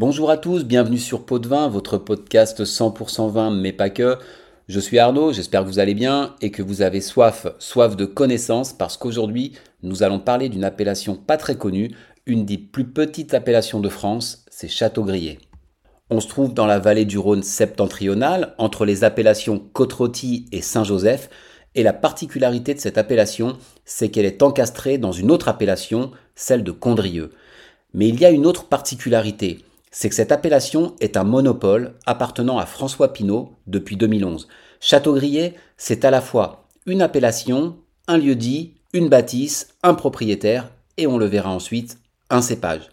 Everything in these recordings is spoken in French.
Bonjour à tous, bienvenue sur Pot de Vin, votre podcast 100% vin, mais pas que. Je suis Arnaud, j'espère que vous allez bien et que vous avez soif, soif de connaissances, parce qu'aujourd'hui, nous allons parler d'une appellation pas très connue, une des plus petites appellations de France, c'est Château-Grier. On se trouve dans la vallée du Rhône septentrionale, entre les appellations côte et Saint-Joseph, et la particularité de cette appellation, c'est qu'elle est encastrée dans une autre appellation, celle de Condrieu. Mais il y a une autre particularité, c'est que cette appellation est un monopole appartenant à François Pinault depuis 2011. Château-Grier, c'est à la fois une appellation, un lieu-dit, une bâtisse, un propriétaire et on le verra ensuite, un cépage.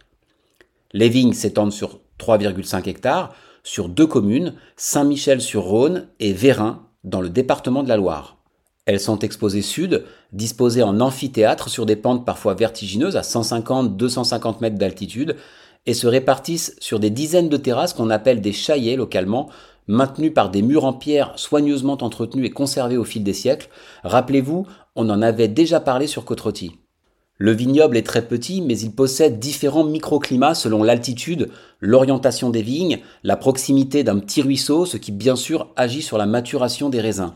Les vignes s'étendent sur 3,5 hectares, sur deux communes, Saint-Michel-sur-Rhône et Vérin, dans le département de la Loire. Elles sont exposées sud, disposées en amphithéâtre sur des pentes parfois vertigineuses à 150-250 mètres d'altitude, et se répartissent sur des dizaines de terrasses qu'on appelle des chaillets localement, maintenus par des murs en pierre soigneusement entretenus et conservés au fil des siècles. Rappelez-vous, on en avait déjà parlé sur côte Le vignoble est très petit, mais il possède différents microclimats selon l'altitude, l'orientation des vignes, la proximité d'un petit ruisseau, ce qui bien sûr agit sur la maturation des raisins.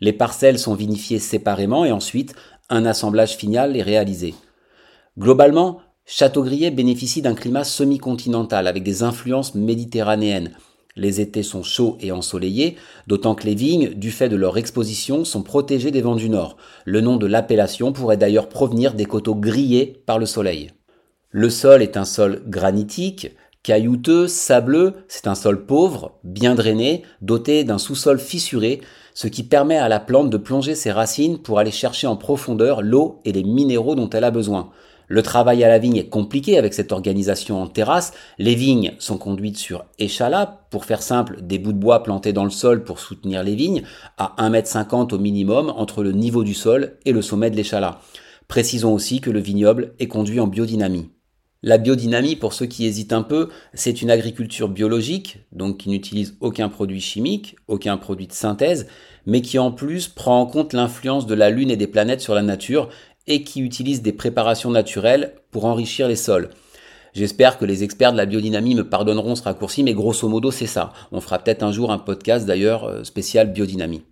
Les parcelles sont vinifiées séparément et ensuite un assemblage final est réalisé. Globalement, Châteaubriet bénéficie d'un climat semi-continental avec des influences méditerranéennes. Les étés sont chauds et ensoleillés, d'autant que les vignes, du fait de leur exposition, sont protégées des vents du nord. Le nom de l'appellation pourrait d'ailleurs provenir des coteaux grillés par le soleil. Le sol est un sol granitique, caillouteux, sableux, c'est un sol pauvre, bien drainé, doté d'un sous-sol fissuré, ce qui permet à la plante de plonger ses racines pour aller chercher en profondeur l'eau et les minéraux dont elle a besoin. Le travail à la vigne est compliqué avec cette organisation en terrasse. Les vignes sont conduites sur échalas, pour faire simple, des bouts de bois plantés dans le sol pour soutenir les vignes, à 1,50 m au minimum entre le niveau du sol et le sommet de l'échalas. Précisons aussi que le vignoble est conduit en biodynamie. La biodynamie, pour ceux qui hésitent un peu, c'est une agriculture biologique, donc qui n'utilise aucun produit chimique, aucun produit de synthèse, mais qui en plus prend en compte l'influence de la Lune et des planètes sur la nature et qui utilise des préparations naturelles pour enrichir les sols. J'espère que les experts de la biodynamie me pardonneront ce raccourci, mais grosso modo c'est ça. On fera peut-être un jour un podcast d'ailleurs euh, spécial biodynamie.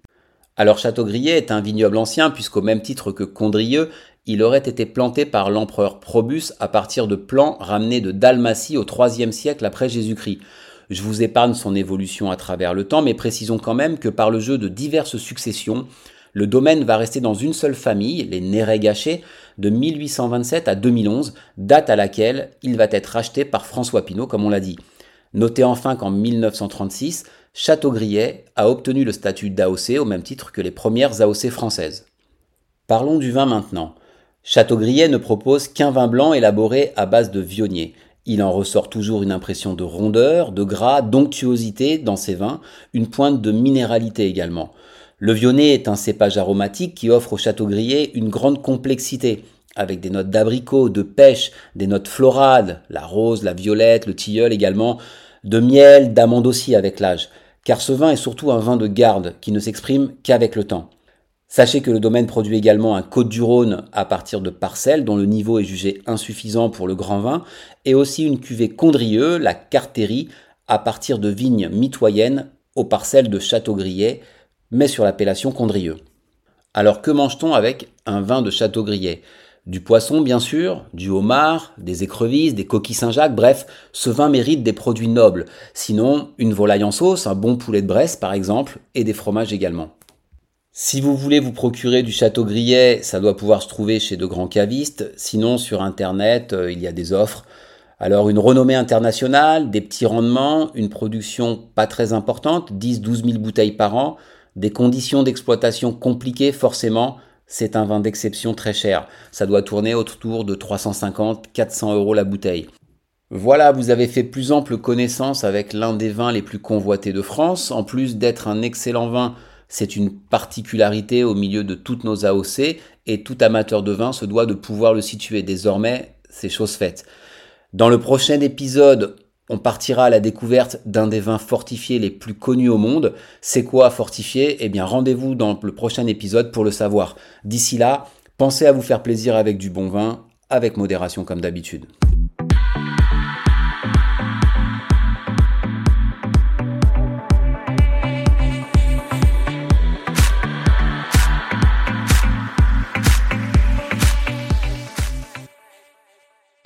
Alors Châteaubriet est un vignoble ancien puisqu'au même titre que Condrieux, il aurait été planté par l'empereur Probus à partir de plants ramenés de Dalmatie au IIIe siècle après Jésus-Christ. Je vous épargne son évolution à travers le temps, mais précisons quand même que par le jeu de diverses successions, le domaine va rester dans une seule famille, les Néret-Gachet, de 1827 à 2011, date à laquelle il va être racheté par François Pinault, comme on l'a dit. Notez enfin qu'en 1936, Châteaubriet a obtenu le statut d'AOC au même titre que les premières AOC françaises. Parlons du vin maintenant. Châteaubriet ne propose qu'un vin blanc élaboré à base de vionnier. Il en ressort toujours une impression de rondeur, de gras, d'onctuosité dans ses vins, une pointe de minéralité également. Le vionnet est un cépage aromatique qui offre au Châteaubriet une grande complexité, avec des notes d'abricot, de pêche, des notes florales, la rose, la violette, le tilleul également, de miel, d'amande aussi avec l'âge, car ce vin est surtout un vin de garde qui ne s'exprime qu'avec le temps. Sachez que le domaine produit également un Côte-du-Rhône à partir de parcelles dont le niveau est jugé insuffisant pour le grand vin, et aussi une cuvée Condrieux, la Cartérie, à partir de vignes mitoyennes aux parcelles de Châteaubriet, mais sur l'appellation Condrieux. Alors que mange-t-on avec un vin de Châteaubriet Du poisson bien sûr, du homard, des écrevisses, des coquilles Saint-Jacques, bref, ce vin mérite des produits nobles, sinon une volaille en sauce, un bon poulet de Bresse par exemple, et des fromages également. Si vous voulez vous procurer du Château Grillet, ça doit pouvoir se trouver chez de grands cavistes. Sinon, sur Internet, euh, il y a des offres. Alors, une renommée internationale, des petits rendements, une production pas très importante, 10-12 000 bouteilles par an, des conditions d'exploitation compliquées, forcément, c'est un vin d'exception très cher. Ça doit tourner autour de 350-400 euros la bouteille. Voilà, vous avez fait plus ample connaissance avec l'un des vins les plus convoités de France. En plus d'être un excellent vin c'est une particularité au milieu de toutes nos AOC et tout amateur de vin se doit de pouvoir le situer. Désormais, c'est chose faite. Dans le prochain épisode, on partira à la découverte d'un des vins fortifiés les plus connus au monde. C'est quoi fortifié Eh bien, rendez-vous dans le prochain épisode pour le savoir. D'ici là, pensez à vous faire plaisir avec du bon vin, avec modération comme d'habitude.